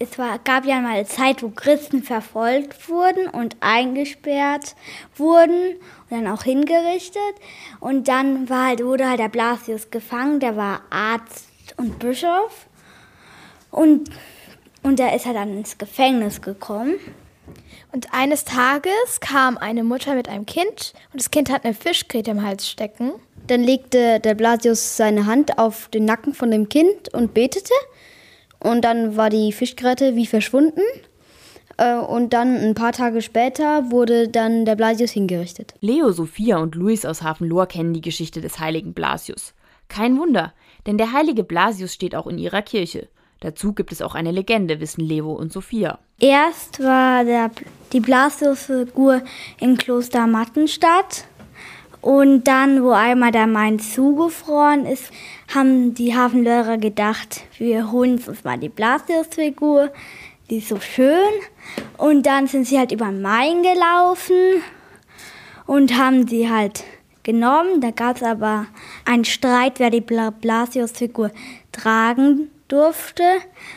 Es war, gab ja mal eine Zeit, wo Christen verfolgt wurden und eingesperrt wurden und dann auch hingerichtet. Und dann war halt, wurde halt der Blasius gefangen, der war Arzt und Bischof. Und, und der ist halt dann ins Gefängnis gekommen. Und eines Tages kam eine Mutter mit einem Kind und das Kind hat eine Fischgräte im Hals stecken. Dann legte der Blasius seine Hand auf den Nacken von dem Kind und betete. Und dann war die Fischgräte wie verschwunden. Äh, und dann ein paar Tage später wurde dann der Blasius hingerichtet. Leo, Sophia und Luis aus Hafenlohr kennen die Geschichte des heiligen Blasius. Kein Wunder, denn der heilige Blasius steht auch in ihrer Kirche. Dazu gibt es auch eine Legende, wissen Leo und Sophia. Erst war der, die Blasius-Figur in Kloster Mattenstadt. Und dann, wo einmal der Main zugefroren ist, haben die Hafenlörer gedacht, wir holen uns mal die Blasius-Figur, die ist so schön. Und dann sind sie halt über den Main gelaufen und haben sie halt genommen. Da gab es aber einen Streit, wer die Blasius-Figur tragen durfte.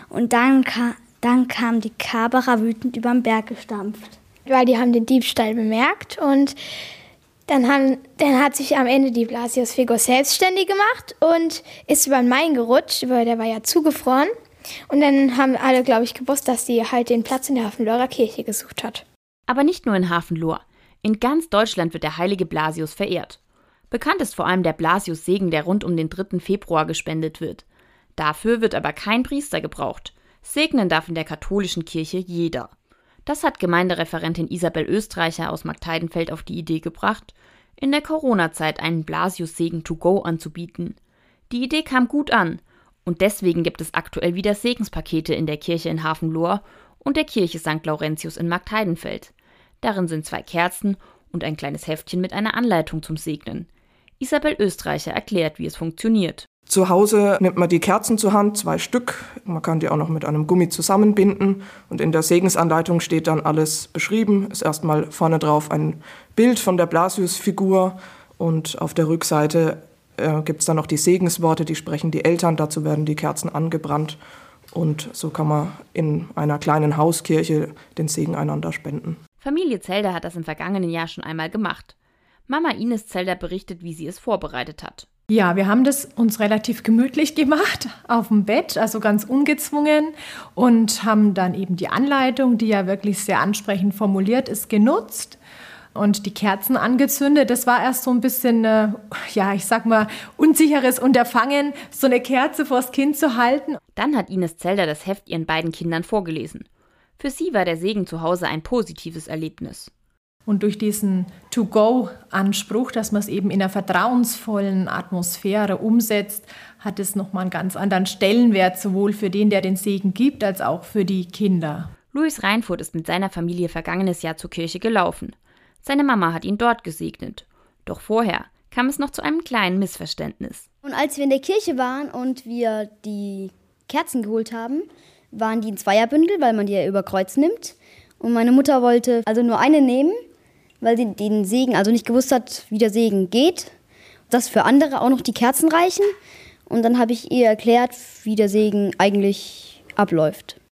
Und dann, ka dann kam die Kaberer wütend über den Berg gestampft. Weil die haben den Diebstahl bemerkt und dann, haben, dann hat sich am Ende die Blasius-Figur selbstständig gemacht und ist über den Main gerutscht, weil der war ja zugefroren. Und dann haben alle, glaube ich, gewusst, dass sie halt den Platz in der Hafenlohrer Kirche gesucht hat. Aber nicht nur in Hafenlohr. In ganz Deutschland wird der heilige Blasius verehrt. Bekannt ist vor allem der Blasius-Segen, der rund um den 3. Februar gespendet wird. Dafür wird aber kein Priester gebraucht. Segnen darf in der katholischen Kirche jeder. Das hat Gemeindereferentin Isabel Österreicher aus Marktheidenfeld auf die Idee gebracht, in der Corona-Zeit einen Blasius-Segen to go anzubieten. Die Idee kam gut an und deswegen gibt es aktuell wieder Segenspakete in der Kirche in Hafenlohr und der Kirche St. Laurentius in Marktheidenfeld. Darin sind zwei Kerzen und ein kleines Heftchen mit einer Anleitung zum Segnen. Isabel Österreicher erklärt, wie es funktioniert. Zu Hause nimmt man die Kerzen zur Hand, zwei Stück. Man kann die auch noch mit einem Gummi zusammenbinden. Und in der Segensanleitung steht dann alles beschrieben. Ist erstmal vorne drauf ein Bild von der Blasius-Figur. Und auf der Rückseite äh, gibt es dann noch die Segensworte, die sprechen die Eltern. Dazu werden die Kerzen angebrannt. Und so kann man in einer kleinen Hauskirche den Segen einander spenden. Familie Zelder hat das im vergangenen Jahr schon einmal gemacht. Mama Ines Zelder berichtet, wie sie es vorbereitet hat. Ja, wir haben das uns relativ gemütlich gemacht auf dem Bett, also ganz ungezwungen und haben dann eben die Anleitung, die ja wirklich sehr ansprechend formuliert ist, genutzt und die Kerzen angezündet. Das war erst so ein bisschen, äh, ja, ich sag mal, unsicheres Unterfangen, so eine Kerze vors Kind zu halten. Dann hat Ines Zelder das Heft ihren beiden Kindern vorgelesen. Für sie war der Segen zu Hause ein positives Erlebnis. Und durch diesen To-Go-Anspruch, dass man es eben in einer vertrauensvollen Atmosphäre umsetzt, hat es nochmal einen ganz anderen Stellenwert, sowohl für den, der den Segen gibt, als auch für die Kinder. Louis Reinfurt ist mit seiner Familie vergangenes Jahr zur Kirche gelaufen. Seine Mama hat ihn dort gesegnet. Doch vorher kam es noch zu einem kleinen Missverständnis. Und als wir in der Kirche waren und wir die Kerzen geholt haben, waren die in Zweierbündel, weil man die ja über Kreuz nimmt. Und meine Mutter wollte also nur eine nehmen weil sie den Segen, also nicht gewusst hat, wie der Segen geht, dass für andere auch noch die Kerzen reichen. Und dann habe ich ihr erklärt, wie der Segen eigentlich abläuft.